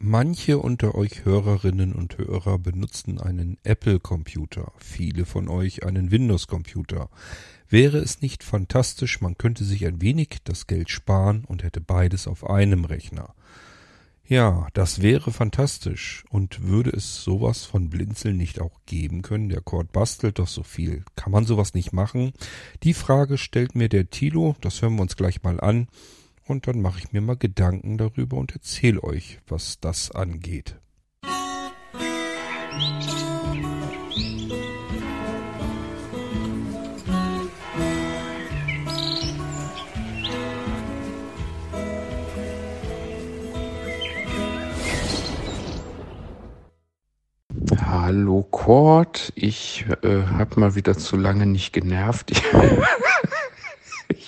Manche unter euch Hörerinnen und Hörer benutzen einen Apple-Computer, viele von euch einen Windows-Computer. Wäre es nicht fantastisch, man könnte sich ein wenig das Geld sparen und hätte beides auf einem Rechner. Ja, das wäre fantastisch. Und würde es sowas von Blinzeln nicht auch geben können? Der Cord bastelt doch so viel. Kann man sowas nicht machen? Die Frage stellt mir der Tilo, das hören wir uns gleich mal an und dann mache ich mir mal Gedanken darüber und erzähle euch, was das angeht. Hallo Kurt, ich äh, habe mal wieder zu lange nicht genervt.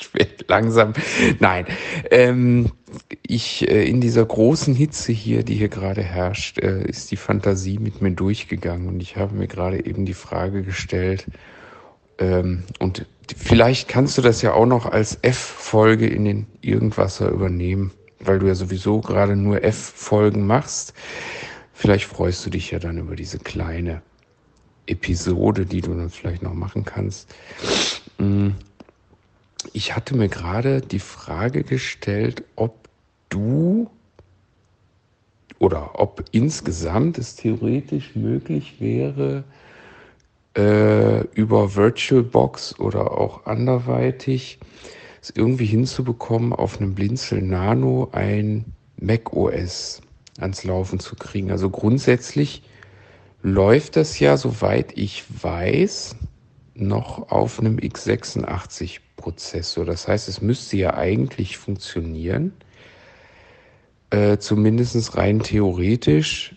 ich werde langsam. Nein, ähm, ich äh, in dieser großen Hitze hier, die hier gerade herrscht, äh, ist die Fantasie mit mir durchgegangen und ich habe mir gerade eben die Frage gestellt. Ähm, und vielleicht kannst du das ja auch noch als F-Folge in den Irgendwasser übernehmen, weil du ja sowieso gerade nur F-Folgen machst. Vielleicht freust du dich ja dann über diese kleine Episode, die du dann vielleicht noch machen kannst. Mm ich hatte mir gerade die Frage gestellt, ob du oder ob insgesamt es theoretisch möglich wäre, äh, über VirtualBox oder auch anderweitig es irgendwie hinzubekommen, auf einem Blinzel Nano ein Mac OS ans Laufen zu kriegen. Also grundsätzlich läuft das ja, soweit ich weiß, noch auf einem x86 Prozessor. Das heißt, es müsste ja eigentlich funktionieren, äh, zumindest rein theoretisch,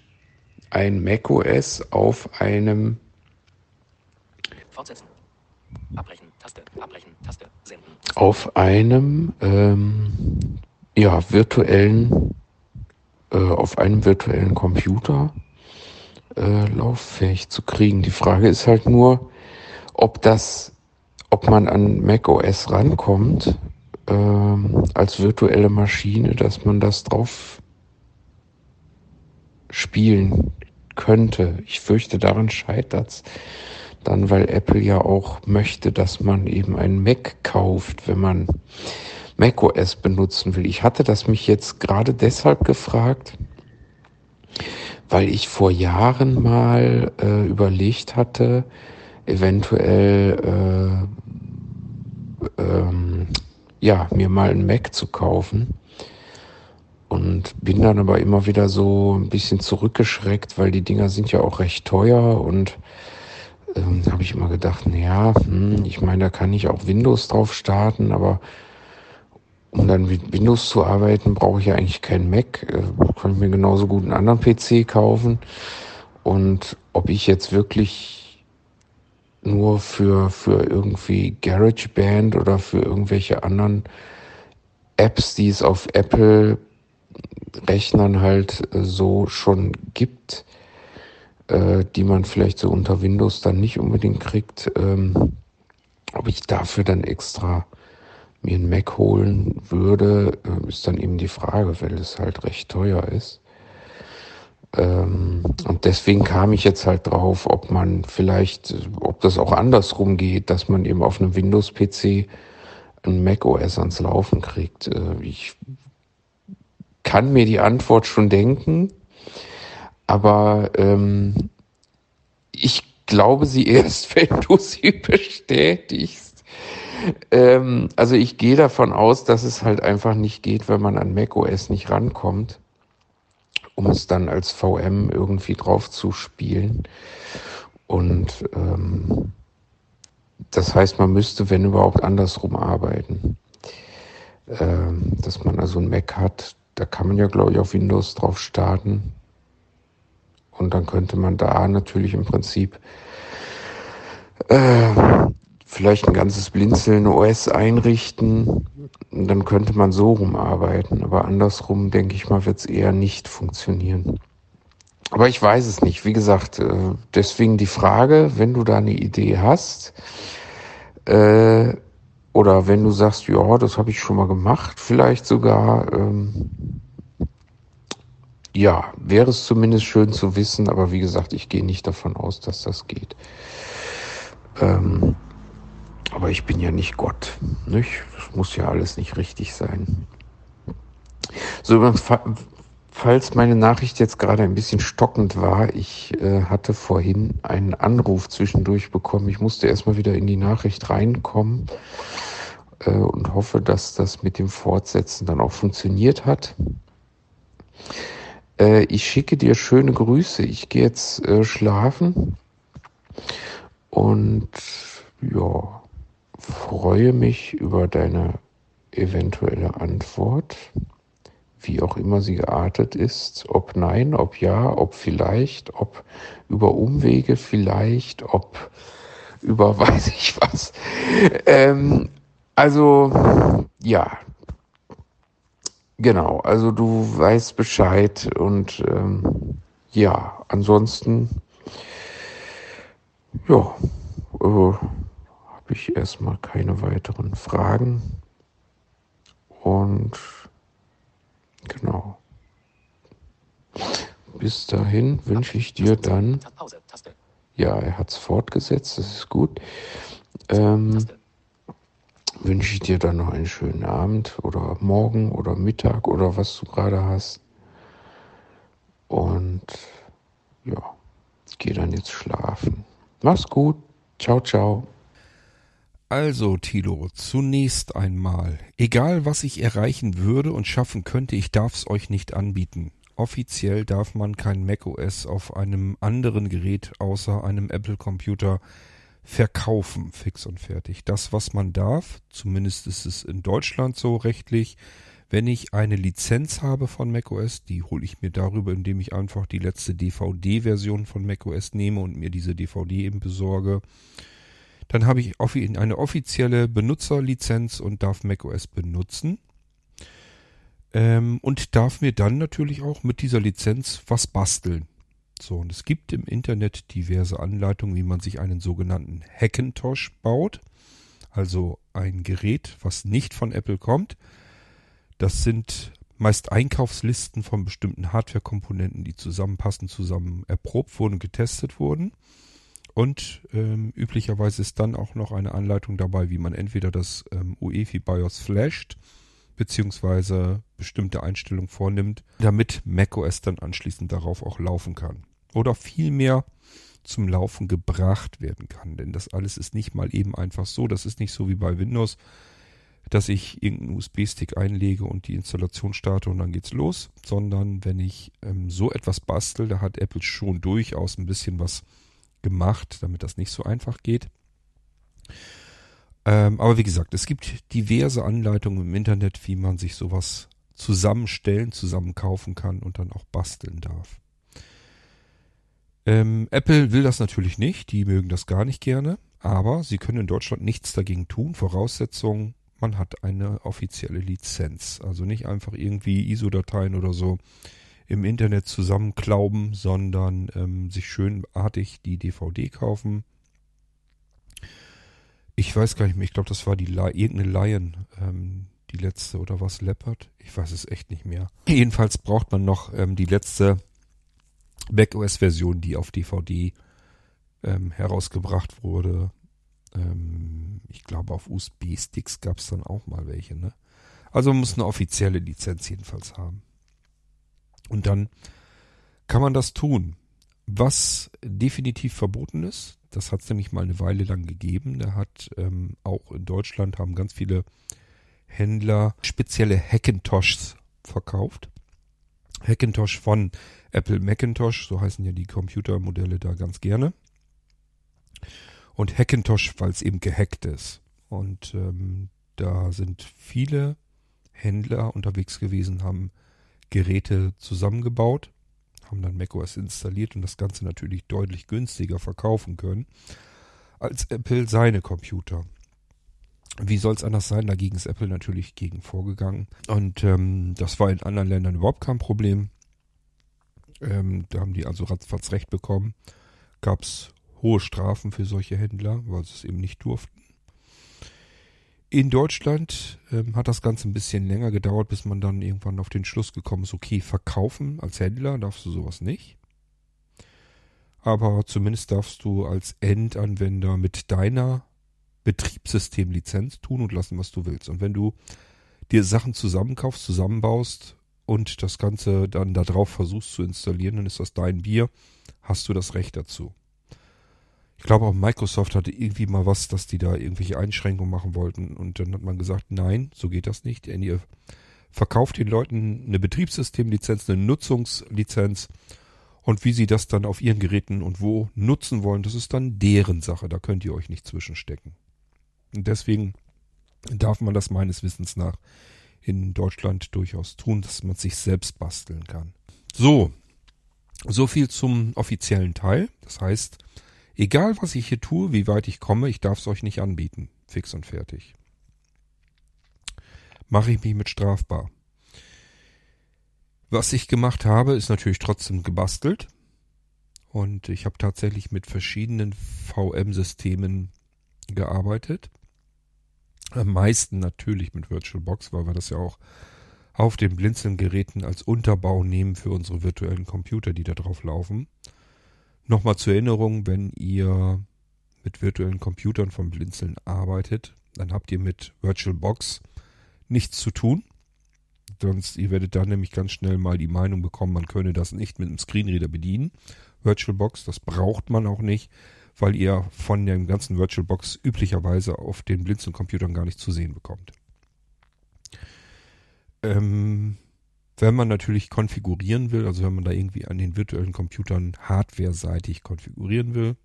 ein macOS auf einem Fortsetzen. Abbrechen, Taste, abbrechen, Taste, senden. Auf einem ähm, ja, virtuellen, äh, auf einem virtuellen Computer äh, lauffähig zu kriegen. Die Frage ist halt nur, ob das ob man an macOS rankommt ähm, als virtuelle Maschine, dass man das drauf spielen könnte. Ich fürchte, daran scheitert's dann, weil Apple ja auch möchte, dass man eben einen Mac kauft, wenn man macOS benutzen will. Ich hatte das mich jetzt gerade deshalb gefragt, weil ich vor Jahren mal äh, überlegt hatte, eventuell äh, ähm, ja mir mal einen Mac zu kaufen und bin dann aber immer wieder so ein bisschen zurückgeschreckt, weil die Dinger sind ja auch recht teuer und ähm, habe ich immer gedacht, naja, hm, ich meine, da kann ich auch Windows drauf starten, aber um dann mit Windows zu arbeiten, brauche ich ja eigentlich keinen Mac. Äh, kann ich mir genauso gut einen anderen PC kaufen. Und ob ich jetzt wirklich nur für, für irgendwie GarageBand oder für irgendwelche anderen Apps, die es auf Apple Rechnern halt äh, so schon gibt, äh, die man vielleicht so unter Windows dann nicht unbedingt kriegt, ähm, ob ich dafür dann extra mir einen Mac holen würde, äh, ist dann eben die Frage, weil es halt recht teuer ist. Ähm, und deswegen kam ich jetzt halt drauf, ob man vielleicht, ob das auch andersrum geht, dass man eben auf einem Windows-PC ein Mac OS ans Laufen kriegt. Äh, ich kann mir die Antwort schon denken, aber ähm, ich glaube sie erst, wenn du sie bestätigst. Ähm, also ich gehe davon aus, dass es halt einfach nicht geht, wenn man an Mac OS nicht rankommt um es dann als VM irgendwie drauf zu spielen. Und ähm, das heißt, man müsste, wenn überhaupt, andersrum arbeiten. Ähm, dass man also ein Mac hat, da kann man ja, glaube ich, auf Windows drauf starten. Und dann könnte man da natürlich im Prinzip äh, vielleicht ein ganzes Blinzeln OS einrichten. Dann könnte man so rumarbeiten. Aber andersrum, denke ich mal, wird es eher nicht funktionieren. Aber ich weiß es nicht. Wie gesagt, äh, deswegen die Frage, wenn du da eine Idee hast, äh, oder wenn du sagst, ja, das habe ich schon mal gemacht, vielleicht sogar, ähm, ja, wäre es zumindest schön zu wissen, aber wie gesagt, ich gehe nicht davon aus, dass das geht. Ähm, aber ich bin ja nicht Gott. Nicht? Das muss ja alles nicht richtig sein. So, falls meine Nachricht jetzt gerade ein bisschen stockend war, ich äh, hatte vorhin einen Anruf zwischendurch bekommen. Ich musste erstmal wieder in die Nachricht reinkommen äh, und hoffe, dass das mit dem Fortsetzen dann auch funktioniert hat. Äh, ich schicke dir schöne Grüße. Ich gehe jetzt äh, schlafen und ja, freue mich über deine eventuelle Antwort, wie auch immer sie geartet ist, ob nein, ob ja, ob vielleicht, ob über Umwege vielleicht, ob über weiß ich was. Ähm, also ja, genau, also du weißt Bescheid und ähm, ja, ansonsten ja, äh, habe ich erstmal keine weiteren Fragen. Und genau. Bis dahin wünsche ich dir dann. Ja, er hat es fortgesetzt, das ist gut. Ähm, wünsche ich dir dann noch einen schönen Abend oder Morgen oder Mittag oder was du gerade hast. Und ja, geh dann jetzt schlafen. Mach's gut. Ciao, ciao. Also, Tilo, zunächst einmal, egal was ich erreichen würde und schaffen könnte, ich darf's euch nicht anbieten. Offiziell darf man kein macOS auf einem anderen Gerät außer einem Apple-Computer verkaufen, fix und fertig. Das, was man darf, zumindest ist es in Deutschland so rechtlich, wenn ich eine Lizenz habe von macOS, die hole ich mir darüber, indem ich einfach die letzte DVD-Version von macOS nehme und mir diese DVD eben besorge. Dann habe ich eine offizielle Benutzerlizenz und darf macOS benutzen. Ähm, und darf mir dann natürlich auch mit dieser Lizenz was basteln. So, und es gibt im Internet diverse Anleitungen, wie man sich einen sogenannten Hackintosh baut. Also ein Gerät, was nicht von Apple kommt, das sind meist Einkaufslisten von bestimmten Hardware-Komponenten, die zusammenpassen, zusammen erprobt wurden getestet wurden. Und ähm, üblicherweise ist dann auch noch eine Anleitung dabei, wie man entweder das ähm, UEFI BIOS flasht, beziehungsweise bestimmte Einstellungen vornimmt, damit macOS dann anschließend darauf auch laufen kann. Oder vielmehr zum Laufen gebracht werden kann. Denn das alles ist nicht mal eben einfach so. Das ist nicht so wie bei Windows, dass ich irgendeinen USB-Stick einlege und die Installation starte und dann geht's los, sondern wenn ich ähm, so etwas bastel, da hat Apple schon durchaus ein bisschen was gemacht, damit das nicht so einfach geht. Ähm, aber wie gesagt, es gibt diverse Anleitungen im Internet, wie man sich sowas zusammenstellen, zusammen kaufen kann und dann auch basteln darf. Ähm, Apple will das natürlich nicht, die mögen das gar nicht gerne, aber sie können in Deutschland nichts dagegen tun. Voraussetzung man hat eine offizielle Lizenz. Also nicht einfach irgendwie ISO-Dateien oder so im Internet zusammenklauben, sondern ähm, sich schönartig die DVD kaufen. Ich weiß gar nicht mehr, ich glaube, das war die irgendeine Lion, ähm, die letzte oder was Leopard? Ich weiß es echt nicht mehr. Jedenfalls braucht man noch ähm, die letzte macOS-Version, die auf DVD ähm, herausgebracht wurde. Ähm, ich glaube, auf USB-Sticks gab es dann auch mal welche. Ne? Also man muss eine offizielle Lizenz jedenfalls haben. Und dann kann man das tun. Was definitiv verboten ist, das hat es nämlich mal eine Weile lang gegeben. Da hat ähm, auch in Deutschland haben ganz viele Händler spezielle Hackintoshs verkauft. Hackintosh von Apple Macintosh, so heißen ja die Computermodelle da ganz gerne und Hackintosh, weil es eben gehackt ist. Und ähm, da sind viele Händler unterwegs gewesen, haben Geräte zusammengebaut, haben dann macOS installiert und das Ganze natürlich deutlich günstiger verkaufen können als Apple seine Computer. Wie soll es anders sein? Dagegen ist Apple natürlich gegen vorgegangen. Und ähm, das war in anderen Ländern überhaupt kein Problem. Ähm, da haben die also ratzfatz recht bekommen. Gab es hohe Strafen für solche Händler, weil sie es eben nicht durften. In Deutschland ähm, hat das Ganze ein bisschen länger gedauert, bis man dann irgendwann auf den Schluss gekommen ist, okay, verkaufen als Händler darfst du sowas nicht. Aber zumindest darfst du als Endanwender mit deiner Betriebssystemlizenz tun und lassen, was du willst. Und wenn du dir Sachen zusammenkaufst, zusammenbaust und das Ganze dann darauf versuchst zu installieren, dann ist das dein Bier, hast du das Recht dazu. Ich glaube auch Microsoft hatte irgendwie mal was, dass die da irgendwelche Einschränkungen machen wollten und dann hat man gesagt, nein, so geht das nicht. Denn ihr verkauft den Leuten eine Betriebssystemlizenz, eine Nutzungslizenz und wie sie das dann auf ihren Geräten und wo nutzen wollen, das ist dann deren Sache. Da könnt ihr euch nicht zwischenstecken. Und deswegen darf man das meines Wissens nach in Deutschland durchaus tun, dass man sich selbst basteln kann. So, so viel zum offiziellen Teil. Das heißt, Egal was ich hier tue, wie weit ich komme, ich darf es euch nicht anbieten. Fix und fertig. Mache ich mich mit strafbar. Was ich gemacht habe, ist natürlich trotzdem gebastelt. Und ich habe tatsächlich mit verschiedenen VM-Systemen gearbeitet. Am meisten natürlich mit VirtualBox, weil wir das ja auch auf den Blinzeln-Geräten als Unterbau nehmen für unsere virtuellen Computer, die da drauf laufen. Nochmal zur Erinnerung, wenn ihr mit virtuellen Computern vom Blinzeln arbeitet, dann habt ihr mit VirtualBox nichts zu tun. Sonst, ihr werdet da nämlich ganz schnell mal die Meinung bekommen, man könne das nicht mit einem Screenreader bedienen. VirtualBox, das braucht man auch nicht, weil ihr von dem ganzen VirtualBox üblicherweise auf den Blinzeln-Computern gar nicht zu sehen bekommt. Ähm, wenn man natürlich konfigurieren will, also wenn man da irgendwie an den virtuellen Computern hardware-seitig konfigurieren will,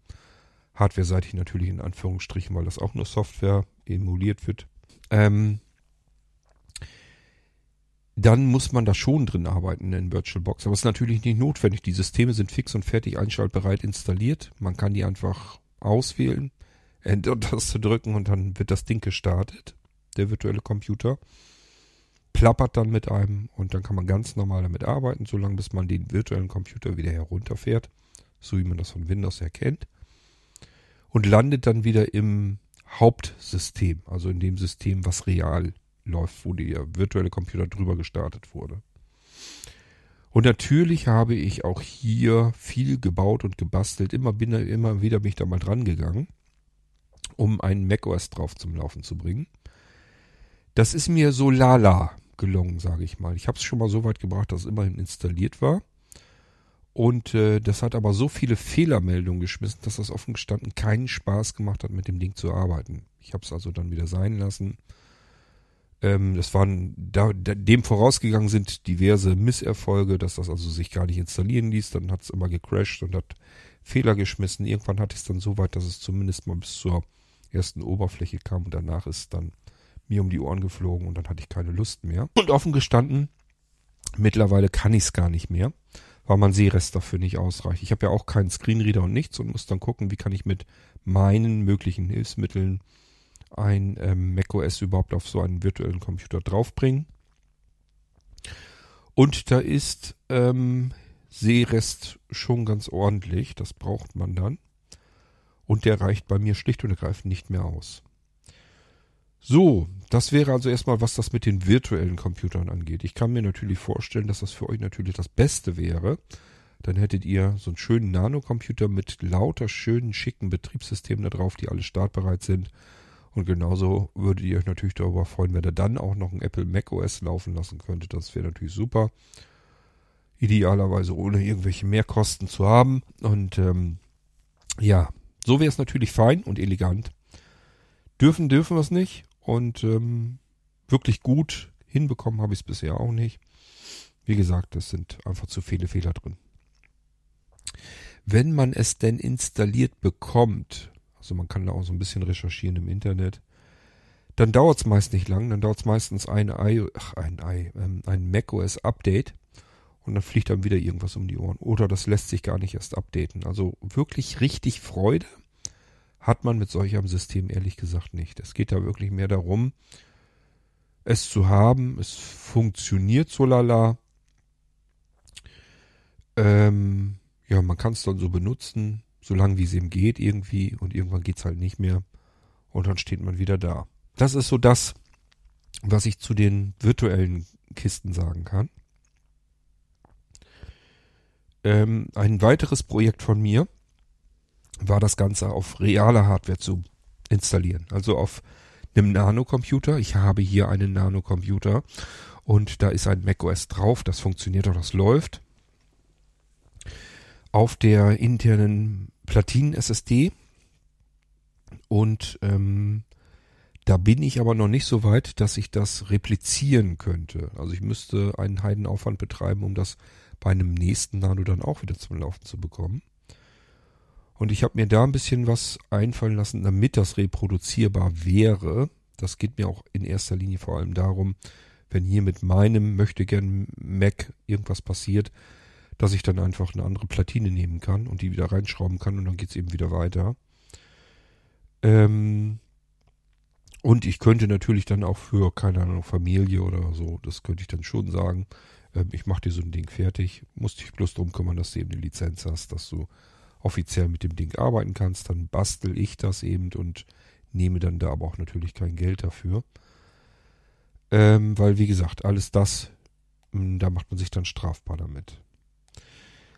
hardware-seitig natürlich in Anführungsstrichen, weil das auch nur Software emuliert wird, ähm, dann muss man da schon drin arbeiten in VirtualBox. Aber es ist natürlich nicht notwendig. Die Systeme sind fix und fertig einschaltbereit installiert. Man kann die einfach auswählen, Enter-Taste drücken und dann wird das Ding gestartet, der virtuelle Computer plappert dann mit einem und dann kann man ganz normal damit arbeiten, solange bis man den virtuellen Computer wieder herunterfährt, so wie man das von Windows erkennt. Und landet dann wieder im Hauptsystem, also in dem System, was real läuft, wo der virtuelle Computer drüber gestartet wurde. Und natürlich habe ich auch hier viel gebaut und gebastelt. Immer, bin, immer wieder bin ich da mal dran gegangen, um einen macOS drauf zum Laufen zu bringen. Das ist mir so lala gelungen, sage ich mal. Ich habe es schon mal so weit gebracht, dass es immerhin installiert war. Und äh, das hat aber so viele Fehlermeldungen geschmissen, dass das offen gestanden keinen Spaß gemacht hat, mit dem Ding zu arbeiten. Ich habe es also dann wieder sein lassen. Ähm, das waren da, da, dem vorausgegangen sind diverse Misserfolge, dass das also sich gar nicht installieren ließ. Dann hat es immer gecrashed und hat Fehler geschmissen. Irgendwann hatte ich es dann so weit, dass es zumindest mal bis zur ersten Oberfläche kam und danach ist dann mir um die Ohren geflogen und dann hatte ich keine Lust mehr. Und offen gestanden, mittlerweile kann ich es gar nicht mehr, weil mein Sehrest dafür nicht ausreicht. Ich habe ja auch keinen Screenreader und nichts und muss dann gucken, wie kann ich mit meinen möglichen Hilfsmitteln ein ähm, macOS überhaupt auf so einen virtuellen Computer draufbringen. Und da ist ähm, Sehrest schon ganz ordentlich, das braucht man dann. Und der reicht bei mir schlicht und ergreifend nicht mehr aus. So, das wäre also erstmal, was das mit den virtuellen Computern angeht. Ich kann mir natürlich vorstellen, dass das für euch natürlich das Beste wäre. Dann hättet ihr so einen schönen Nanocomputer mit lauter schönen, schicken Betriebssystemen da drauf, die alle startbereit sind. Und genauso würdet ihr euch natürlich darüber freuen, wenn ihr dann auch noch ein Apple macOS laufen lassen könntet. Das wäre natürlich super. Idealerweise ohne irgendwelche Mehrkosten zu haben. Und ähm, ja, so wäre es natürlich fein und elegant. Dürfen, dürfen wir es nicht. Und ähm, wirklich gut hinbekommen habe ich es bisher auch nicht. Wie gesagt, es sind einfach zu viele Fehler drin. Wenn man es denn installiert bekommt, also man kann da auch so ein bisschen recherchieren im Internet, dann dauert es meist nicht lang, dann dauert es meistens ein Ei, ach, ein Ei, ähm, ein macOS Update und dann fliegt dann wieder irgendwas um die Ohren. Oder das lässt sich gar nicht erst updaten. Also wirklich richtig Freude hat man mit solch einem System ehrlich gesagt nicht. Es geht da wirklich mehr darum, es zu haben. Es funktioniert so lala. Ähm, ja, man kann es dann so benutzen, solange wie es ihm geht irgendwie. Und irgendwann geht es halt nicht mehr. Und dann steht man wieder da. das ist so das, was ich zu den virtuellen Kisten sagen kann. Ähm, ein weiteres Projekt von mir war das Ganze auf realer Hardware zu installieren. Also auf einem Nanocomputer. Ich habe hier einen Nanocomputer und da ist ein macOS drauf. Das funktioniert auch, das läuft. Auf der internen Platinen-SSD. Und ähm, da bin ich aber noch nicht so weit, dass ich das replizieren könnte. Also ich müsste einen Heidenaufwand betreiben, um das bei einem nächsten Nano dann auch wieder zum Laufen zu bekommen. Und ich habe mir da ein bisschen was einfallen lassen, damit das reproduzierbar wäre. Das geht mir auch in erster Linie vor allem darum, wenn hier mit meinem möchte gern Mac irgendwas passiert, dass ich dann einfach eine andere Platine nehmen kann und die wieder reinschrauben kann und dann geht's eben wieder weiter. Ähm und ich könnte natürlich dann auch für, keine Ahnung, Familie oder so, das könnte ich dann schon sagen, ähm, ich mache dir so ein Ding fertig, musst dich bloß drum kümmern, dass du eben eine Lizenz hast, dass du offiziell mit dem Ding arbeiten kannst, dann bastel ich das eben und nehme dann da aber auch natürlich kein Geld dafür. Ähm, weil, wie gesagt, alles das, hm, da macht man sich dann strafbar damit.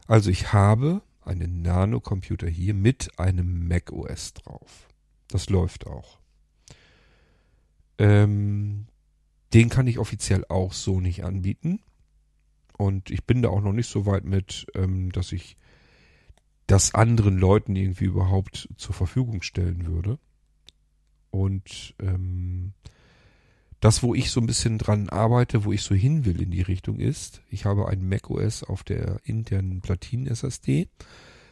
Also ich habe einen Nano-Computer hier mit einem Mac OS drauf. Das läuft auch. Ähm, den kann ich offiziell auch so nicht anbieten. Und ich bin da auch noch nicht so weit mit, ähm, dass ich das anderen Leuten irgendwie überhaupt zur Verfügung stellen würde. Und ähm, das, wo ich so ein bisschen dran arbeite, wo ich so hin will in die Richtung ist, ich habe ein macOS auf der internen Platinen-SSD.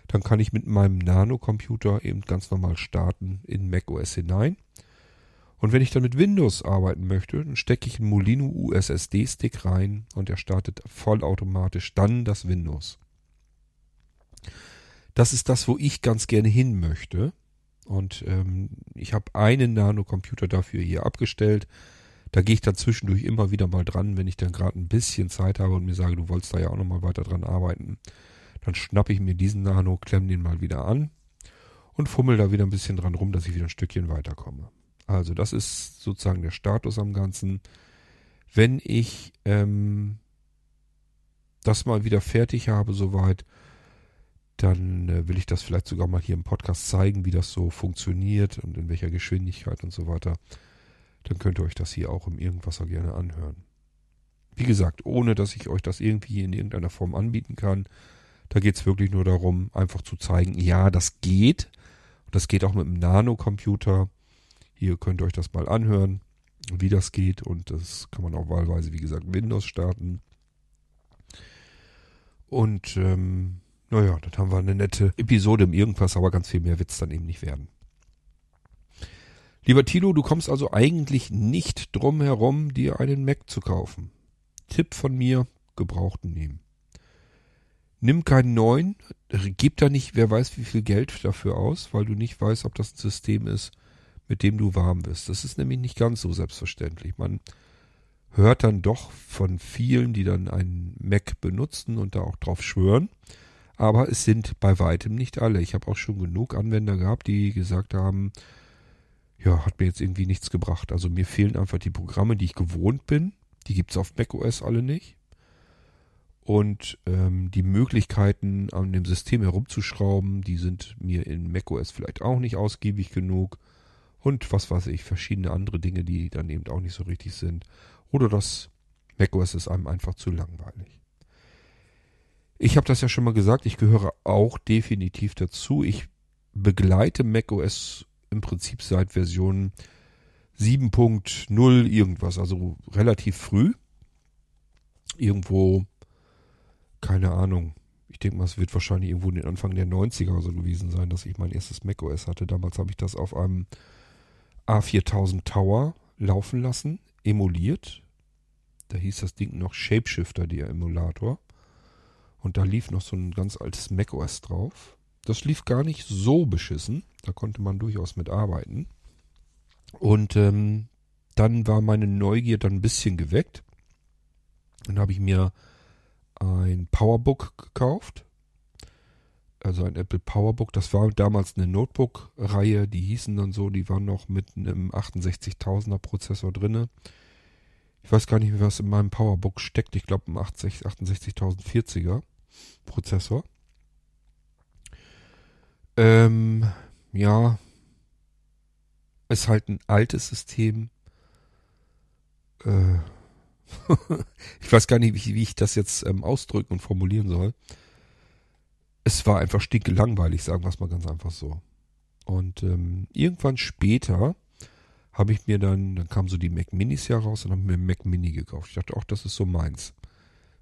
Dann kann ich mit meinem Nano-Computer eben ganz normal starten in macOS hinein. Und wenn ich dann mit Windows arbeiten möchte, dann stecke ich einen Molino USSD-Stick rein und er startet vollautomatisch dann das Windows. Das ist das, wo ich ganz gerne hin möchte. Und ähm, ich habe einen Nano-Computer dafür hier abgestellt. Da gehe ich dann zwischendurch immer wieder mal dran, wenn ich dann gerade ein bisschen Zeit habe und mir sage, du wolltest da ja auch nochmal weiter dran arbeiten. Dann schnappe ich mir diesen Nano, klemme den mal wieder an und fummel da wieder ein bisschen dran rum, dass ich wieder ein Stückchen weiterkomme. Also das ist sozusagen der Status am Ganzen. Wenn ich ähm, das mal wieder fertig habe soweit, dann äh, will ich das vielleicht sogar mal hier im Podcast zeigen, wie das so funktioniert und in welcher Geschwindigkeit und so weiter. Dann könnt ihr euch das hier auch im Irgendwasser gerne anhören. Wie gesagt, ohne dass ich euch das irgendwie in irgendeiner Form anbieten kann. Da geht es wirklich nur darum, einfach zu zeigen, ja, das geht. Und das geht auch mit einem Nanocomputer. Hier könnt ihr euch das mal anhören, wie das geht. Und das kann man auch wahlweise, wie gesagt, Windows starten. Und ähm, naja, dann haben wir eine nette Episode im Irgendwas, aber ganz viel mehr wird's dann eben nicht werden. Lieber Tilo, du kommst also eigentlich nicht drum herum, dir einen Mac zu kaufen. Tipp von mir, gebrauchten nehmen. Nimm keinen neuen, gib da nicht, wer weiß wie viel Geld dafür aus, weil du nicht weißt, ob das ein System ist, mit dem du warm bist. Das ist nämlich nicht ganz so selbstverständlich. Man hört dann doch von vielen, die dann einen Mac benutzen und da auch drauf schwören, aber es sind bei weitem nicht alle. Ich habe auch schon genug Anwender gehabt, die gesagt haben, ja, hat mir jetzt irgendwie nichts gebracht. Also mir fehlen einfach die Programme, die ich gewohnt bin. Die gibt's auf macOS alle nicht. Und ähm, die Möglichkeiten, an dem System herumzuschrauben, die sind mir in macOS vielleicht auch nicht ausgiebig genug. Und was weiß ich, verschiedene andere Dinge, die dann eben auch nicht so richtig sind. Oder das macOS ist einem einfach zu langweilig. Ich habe das ja schon mal gesagt, ich gehöre auch definitiv dazu. Ich begleite macOS im Prinzip seit Version 7.0 irgendwas, also relativ früh. Irgendwo, keine Ahnung. Ich denke mal, es wird wahrscheinlich irgendwo in den Anfang der 90er so gewesen sein, dass ich mein erstes macOS hatte. Damals habe ich das auf einem A4000 Tower laufen lassen, emuliert. Da hieß das Ding noch Shapeshifter, der Emulator. Und da lief noch so ein ganz altes macOS drauf. Das lief gar nicht so beschissen. Da konnte man durchaus mit arbeiten. Und ähm, dann war meine Neugier dann ein bisschen geweckt. Dann habe ich mir ein Powerbook gekauft. also ein Apple PowerBook. Das war damals eine Notebook-Reihe, die hießen dann so, die waren noch mit einem 68.000er Prozessor drinne. Ich weiß gar nicht mehr, was in meinem PowerBook steckt. Ich glaube, ein 68040er Prozessor. Ähm, ja, ist halt ein altes System. Äh, ich weiß gar nicht, wie, wie ich das jetzt ähm, ausdrücken und formulieren soll. Es war einfach stinke langweilig, sagen wir es mal ganz einfach so. Und ähm, irgendwann später habe ich mir dann, dann kamen so die Mac Minis ja raus und habe mir einen Mac Mini gekauft. Ich dachte, auch das ist so meins.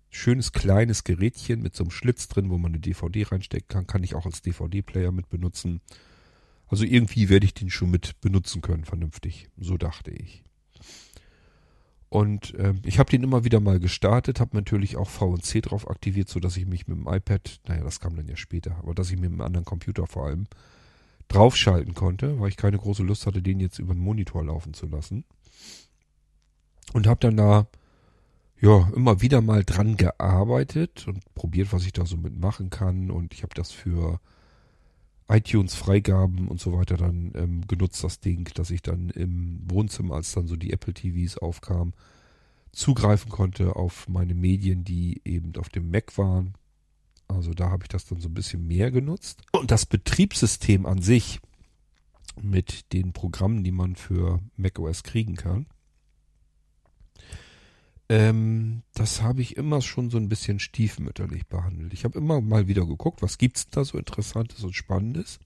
Schönes kleines Gerätchen mit so einem Schlitz drin, wo man eine DVD reinstecken kann. Kann ich auch als DVD-Player mit benutzen. Also irgendwie werde ich den schon mit benutzen können, vernünftig. So dachte ich. Und äh, ich habe den immer wieder mal gestartet, habe natürlich auch VNC drauf aktiviert, sodass ich mich mit dem iPad, naja, das kam dann ja später, aber dass ich mit einem anderen Computer vor allem draufschalten konnte, weil ich keine große Lust hatte, den jetzt über den Monitor laufen zu lassen. Und habe dann da ja immer wieder mal dran gearbeitet und probiert, was ich da so mitmachen kann. Und ich habe das für iTunes-Freigaben und so weiter dann ähm, genutzt, das Ding, dass ich dann im Wohnzimmer, als dann so die Apple TVs aufkamen, zugreifen konnte auf meine Medien, die eben auf dem Mac waren. Also da habe ich das dann so ein bisschen mehr genutzt. Und das Betriebssystem an sich mit den Programmen, die man für macOS kriegen kann, ähm, das habe ich immer schon so ein bisschen stiefmütterlich behandelt. Ich habe immer mal wieder geguckt, was gibt's da so Interessantes und Spannendes.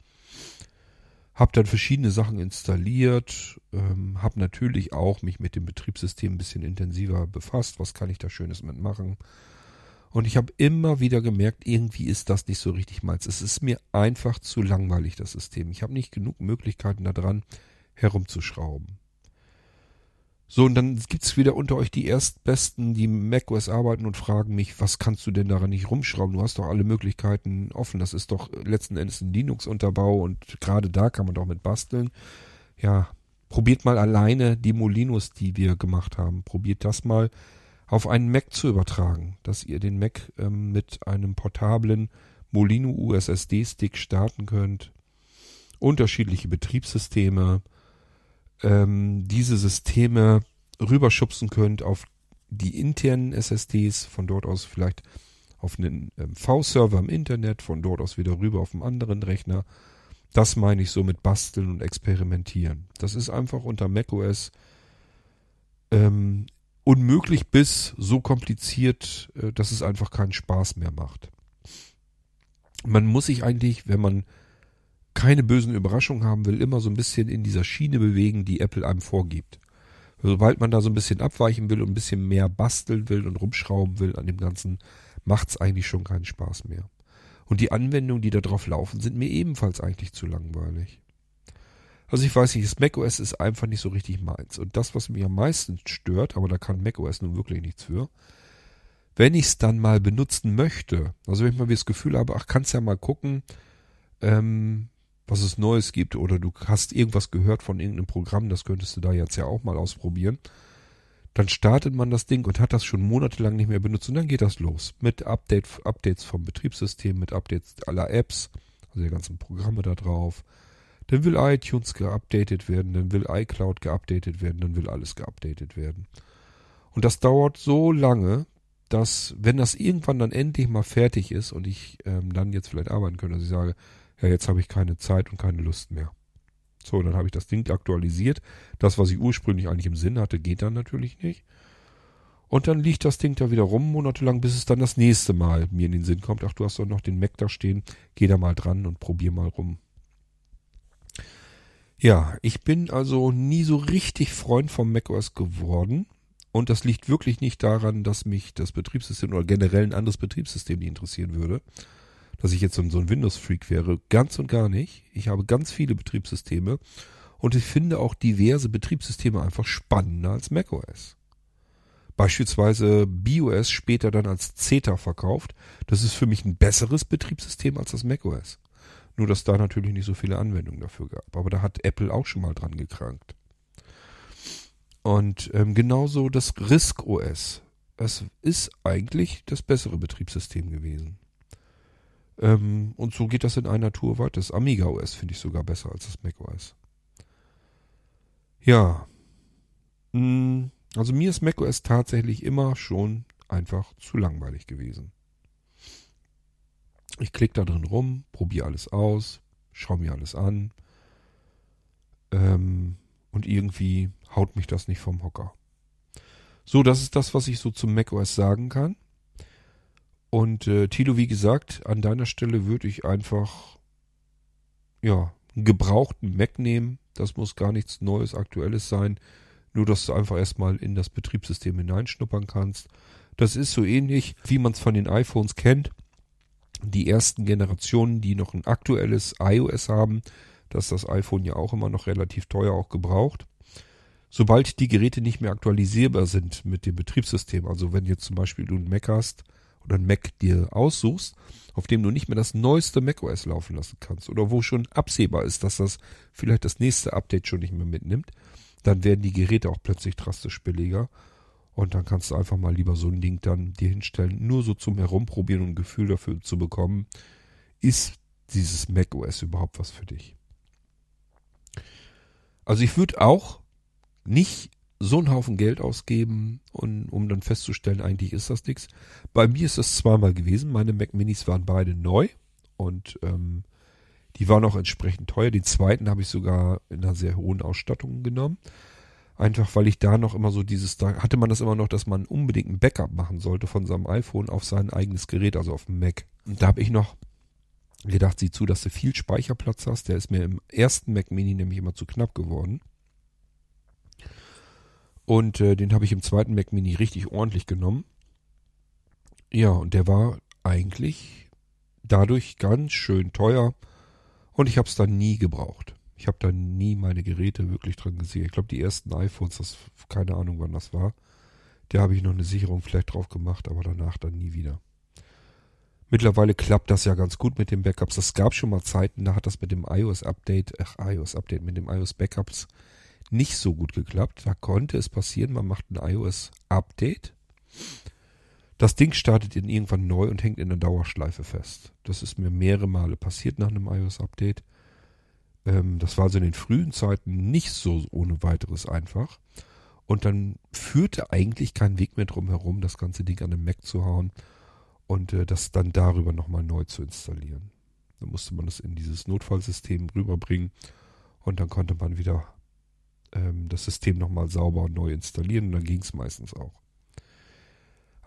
Habe dann verschiedene Sachen installiert, ähm, habe natürlich auch mich mit dem Betriebssystem ein bisschen intensiver befasst. Was kann ich da Schönes mitmachen? Und ich habe immer wieder gemerkt, irgendwie ist das nicht so richtig meins. Es ist mir einfach zu langweilig, das System. Ich habe nicht genug Möglichkeiten daran herumzuschrauben. So, und dann gibt's wieder unter euch die Erstbesten, die macOS arbeiten und fragen mich, was kannst du denn daran nicht rumschrauben? Du hast doch alle Möglichkeiten offen. Das ist doch letzten Endes ein Linux-Unterbau und gerade da kann man doch mit basteln. Ja, probiert mal alleine die Molinos, die wir gemacht haben. Probiert das mal auf einen Mac zu übertragen, dass ihr den Mac ähm, mit einem portablen Molino USSD-Stick starten könnt. Unterschiedliche Betriebssysteme, ähm, diese Systeme rüberschubsen könnt auf die internen SSDs, von dort aus vielleicht auf einen ähm, V-Server im Internet, von dort aus wieder rüber auf einen anderen Rechner. Das meine ich so mit Basteln und Experimentieren. Das ist einfach unter macOS ähm, unmöglich bis so kompliziert, äh, dass es einfach keinen Spaß mehr macht. Man muss sich eigentlich, wenn man keine bösen Überraschungen haben will, immer so ein bisschen in dieser Schiene bewegen, die Apple einem vorgibt. Sobald man da so ein bisschen abweichen will und ein bisschen mehr basteln will und rumschrauben will an dem Ganzen, macht's eigentlich schon keinen Spaß mehr. Und die Anwendungen, die da drauf laufen, sind mir ebenfalls eigentlich zu langweilig. Also ich weiß nicht, das macOS ist einfach nicht so richtig meins. Und das, was mich am meisten stört, aber da kann macOS nun wirklich nichts für, wenn ich es dann mal benutzen möchte, also wenn ich mal das Gefühl habe, ach, kannst ja mal gucken, ähm, was es Neues gibt oder du hast irgendwas gehört von irgendeinem Programm, das könntest du da jetzt ja auch mal ausprobieren. Dann startet man das Ding und hat das schon monatelang nicht mehr benutzt und dann geht das los mit Update, Updates vom Betriebssystem, mit Updates aller Apps, also die ganzen Programme da drauf. Dann will iTunes geupdatet werden, dann will iCloud geupdatet werden, dann will alles geupdatet werden. Und das dauert so lange, dass wenn das irgendwann dann endlich mal fertig ist und ich ähm, dann jetzt vielleicht arbeiten könnte, dass ich sage, ja, jetzt habe ich keine Zeit und keine Lust mehr. So, dann habe ich das Ding aktualisiert. Das, was ich ursprünglich eigentlich im Sinn hatte, geht dann natürlich nicht. Und dann liegt das Ding da wieder rum, monatelang, bis es dann das nächste Mal mir in den Sinn kommt. Ach, du hast doch noch den Mac da stehen. Geh da mal dran und probier mal rum. Ja, ich bin also nie so richtig Freund vom macOS geworden. Und das liegt wirklich nicht daran, dass mich das Betriebssystem oder generell ein anderes Betriebssystem nicht interessieren würde dass ich jetzt so, ein Windows-Freak wäre. Ganz und gar nicht. Ich habe ganz viele Betriebssysteme und ich finde auch diverse Betriebssysteme einfach spannender als macOS. Beispielsweise BIOS später dann als CETA verkauft. Das ist für mich ein besseres Betriebssystem als das macOS. Nur, dass da natürlich nicht so viele Anwendungen dafür gab. Aber da hat Apple auch schon mal dran gekrankt. Und ähm, genauso das RISC OS. Es ist eigentlich das bessere Betriebssystem gewesen. Ähm, und so geht das in einer Tour weiter. Das Amiga OS finde ich sogar besser als das Mac OS. Ja. Hm, also mir ist Mac OS tatsächlich immer schon einfach zu langweilig gewesen. Ich klicke da drin rum, probiere alles aus, schaue mir alles an. Ähm, und irgendwie haut mich das nicht vom Hocker. So, das ist das, was ich so zum macOS sagen kann. Und äh, Tilo, wie gesagt, an deiner Stelle würde ich einfach ja, einen gebrauchten Mac nehmen. Das muss gar nichts Neues, Aktuelles sein. Nur, dass du einfach erstmal in das Betriebssystem hineinschnuppern kannst. Das ist so ähnlich, wie man es von den iPhones kennt. Die ersten Generationen, die noch ein aktuelles iOS haben, dass das iPhone ja auch immer noch relativ teuer auch gebraucht. Sobald die Geräte nicht mehr aktualisierbar sind mit dem Betriebssystem, also wenn jetzt zum Beispiel du einen Mac hast oder einen Mac dir aussuchst, auf dem du nicht mehr das neueste macOS laufen lassen kannst oder wo schon absehbar ist, dass das vielleicht das nächste Update schon nicht mehr mitnimmt, dann werden die Geräte auch plötzlich drastisch billiger und dann kannst du einfach mal lieber so ein Ding dann dir hinstellen, nur so zum Herumprobieren und ein Gefühl dafür zu bekommen, ist dieses macOS überhaupt was für dich. Also ich würde auch nicht so einen Haufen Geld ausgeben, und, um dann festzustellen, eigentlich ist das nichts. Bei mir ist das zweimal gewesen. Meine Mac Minis waren beide neu und ähm, die waren auch entsprechend teuer. Den zweiten habe ich sogar in einer sehr hohen Ausstattung genommen. Einfach weil ich da noch immer so dieses, da hatte man das immer noch, dass man unbedingt ein Backup machen sollte von seinem iPhone auf sein eigenes Gerät, also auf dem Mac. Und da habe ich noch gedacht, sieh zu, dass du viel Speicherplatz hast. Der ist mir im ersten Mac Mini nämlich immer zu knapp geworden. Und äh, den habe ich im zweiten Mac Mini richtig ordentlich genommen. Ja, und der war eigentlich dadurch ganz schön teuer. Und ich habe es dann nie gebraucht. Ich habe da nie meine Geräte wirklich dran gesehen. Ich glaube, die ersten iPhones, das keine Ahnung, wann das war. Da habe ich noch eine Sicherung vielleicht drauf gemacht, aber danach dann nie wieder. Mittlerweile klappt das ja ganz gut mit den Backups. Es gab schon mal Zeiten, da hat das mit dem iOS-Update, ach, iOS-Update, mit dem iOS-Backups nicht so gut geklappt. Da konnte es passieren, man macht ein iOS-Update. Das Ding startet irgendwann neu und hängt in der Dauerschleife fest. Das ist mir mehrere Male passiert nach einem iOS-Update. Ähm, das war also in den frühen Zeiten nicht so ohne weiteres einfach. Und dann führte eigentlich kein Weg mehr drum herum, das ganze Ding an den Mac zu hauen und äh, das dann darüber nochmal neu zu installieren. Dann musste man das in dieses Notfallsystem rüberbringen und dann konnte man wieder ähm, das System nochmal sauber neu installieren und dann ging es meistens auch.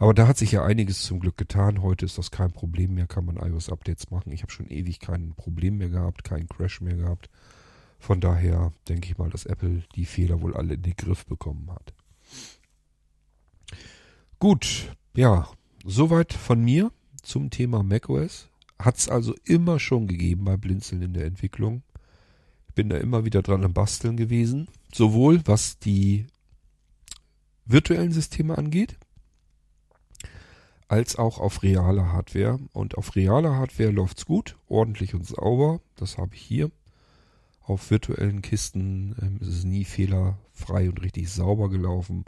Aber da hat sich ja einiges zum Glück getan. Heute ist das kein Problem mehr, kann man iOS-Updates machen. Ich habe schon ewig kein Problem mehr gehabt, keinen Crash mehr gehabt. Von daher denke ich mal, dass Apple die Fehler wohl alle in den Griff bekommen hat. Gut, ja, soweit von mir zum Thema macOS. Hat es also immer schon gegeben bei Blinzeln in der Entwicklung. Ich bin da immer wieder dran am Basteln gewesen sowohl was die virtuellen Systeme angeht, als auch auf realer Hardware. Und auf realer Hardware läuft's gut, ordentlich und sauber. Das habe ich hier. Auf virtuellen Kisten ähm, ist es nie fehlerfrei und richtig sauber gelaufen,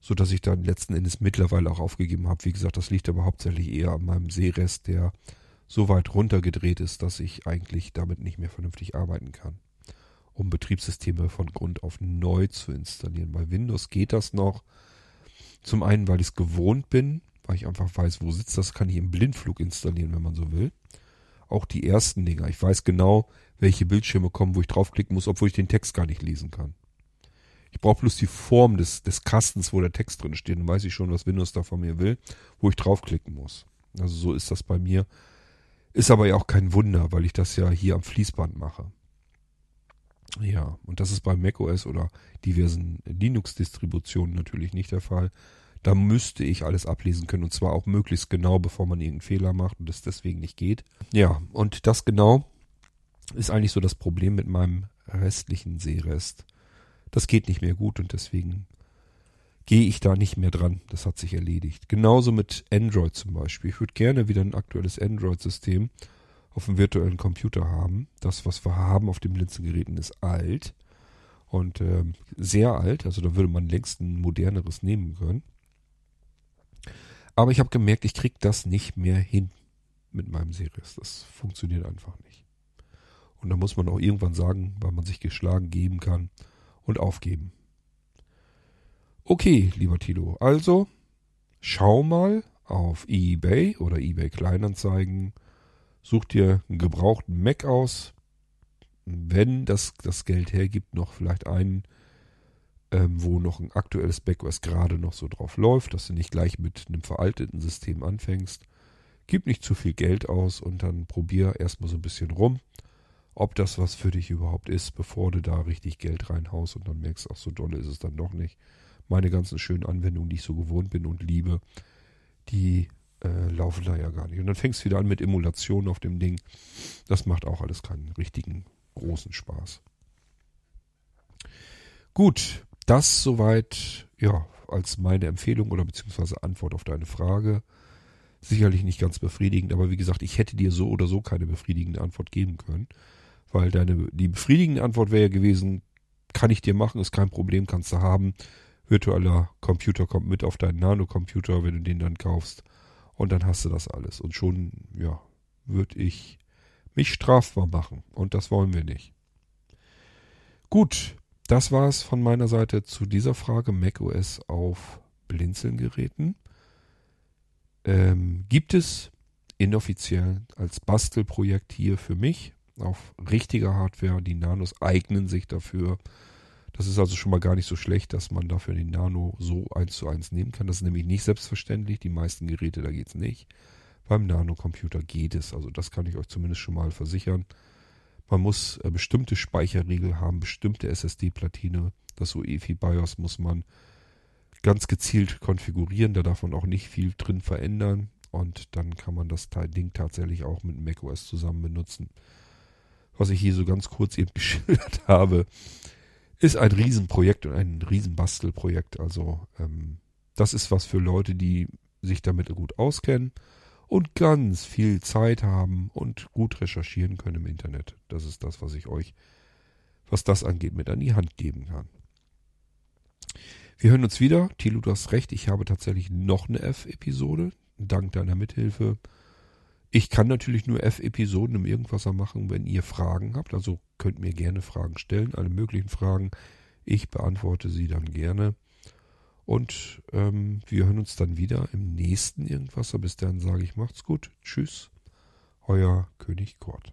so dass ich dann letzten Endes mittlerweile auch aufgegeben habe. Wie gesagt, das liegt aber hauptsächlich eher an meinem Sehrest, der so weit runtergedreht ist, dass ich eigentlich damit nicht mehr vernünftig arbeiten kann um Betriebssysteme von Grund auf neu zu installieren. Bei Windows geht das noch. Zum einen, weil ich es gewohnt bin, weil ich einfach weiß, wo sitzt das, kann ich im Blindflug installieren, wenn man so will. Auch die ersten Dinger. Ich weiß genau, welche Bildschirme kommen, wo ich draufklicken muss, obwohl ich den Text gar nicht lesen kann. Ich brauche bloß die Form des, des Kastens, wo der Text drin steht. Dann weiß ich schon, was Windows da von mir will, wo ich draufklicken muss. Also so ist das bei mir. Ist aber ja auch kein Wunder, weil ich das ja hier am Fließband mache. Ja, und das ist bei macOS oder diversen Linux-Distributionen natürlich nicht der Fall. Da müsste ich alles ablesen können und zwar auch möglichst genau, bevor man irgendeinen Fehler macht und es deswegen nicht geht. Ja, und das genau ist eigentlich so das Problem mit meinem restlichen Seerest. Das geht nicht mehr gut und deswegen gehe ich da nicht mehr dran. Das hat sich erledigt. Genauso mit Android zum Beispiel. Ich würde gerne wieder ein aktuelles Android-System auf dem virtuellen Computer haben. Das, was wir haben auf den Blinzengeräten, ist alt und äh, sehr alt. Also da würde man längst ein moderneres nehmen können. Aber ich habe gemerkt, ich kriege das nicht mehr hin. mit meinem Series. Das funktioniert einfach nicht. Und da muss man auch irgendwann sagen, weil man sich geschlagen geben kann und aufgeben. Okay, lieber Tilo, also schau mal auf eBay oder eBay Kleinanzeigen, such dir einen gebrauchten Mac aus, wenn das das Geld hergibt, noch vielleicht einen, ähm, wo noch ein aktuelles macOS gerade noch so drauf läuft, dass du nicht gleich mit einem veralteten System anfängst. Gib nicht zu viel Geld aus und dann probier erstmal so ein bisschen rum, ob das was für dich überhaupt ist, bevor du da richtig Geld reinhaust und dann merkst, ach so dolle ist es dann doch nicht. Meine ganzen schönen Anwendungen, die ich so gewohnt bin und liebe, die äh, laufen da ja gar nicht. Und dann fängst du wieder an mit Emulation auf dem Ding. Das macht auch alles keinen richtigen großen Spaß. Gut, das soweit, ja, als meine Empfehlung oder beziehungsweise Antwort auf deine Frage. Sicherlich nicht ganz befriedigend, aber wie gesagt, ich hätte dir so oder so keine befriedigende Antwort geben können, weil deine, die befriedigende Antwort wäre ja gewesen, kann ich dir machen, ist kein Problem, kannst du haben. Virtueller Computer kommt mit auf deinen Nano-Computer, wenn du den dann kaufst. Und dann hast du das alles. Und schon, ja, würde ich mich strafbar machen. Und das wollen wir nicht. Gut, das war es von meiner Seite zu dieser Frage macOS auf Blinzeln-Geräten. Ähm, gibt es inoffiziell als Bastelprojekt hier für mich auf richtiger Hardware. Die Nanos eignen sich dafür. Das ist also schon mal gar nicht so schlecht, dass man dafür den Nano so eins zu eins nehmen kann. Das ist nämlich nicht selbstverständlich. Die meisten Geräte, da geht es nicht. Beim Nano-Computer geht es. Also das kann ich euch zumindest schon mal versichern. Man muss äh, bestimmte Speicherriegel haben, bestimmte SSD-Platine. Das UEFI BIOS muss man ganz gezielt konfigurieren. Da darf man auch nicht viel drin verändern. Und dann kann man das Ding tatsächlich auch mit macOS zusammen benutzen. Was ich hier so ganz kurz eben geschildert habe, ist ein Riesenprojekt und ein Riesenbastelprojekt. Also ähm, das ist was für Leute, die sich damit gut auskennen und ganz viel Zeit haben und gut recherchieren können im Internet. Das ist das, was ich euch, was das angeht, mit an die Hand geben kann. Wir hören uns wieder. Thilo, du hast recht, ich habe tatsächlich noch eine F-Episode, dank deiner Mithilfe. Ich kann natürlich nur F-Episoden im Irgendwasser machen, wenn ihr Fragen habt. Also könnt mir gerne Fragen stellen, alle möglichen Fragen. Ich beantworte sie dann gerne. Und ähm, wir hören uns dann wieder im nächsten Irgendwas. Bis dann sage ich, macht's gut. Tschüss. Euer König Kurt.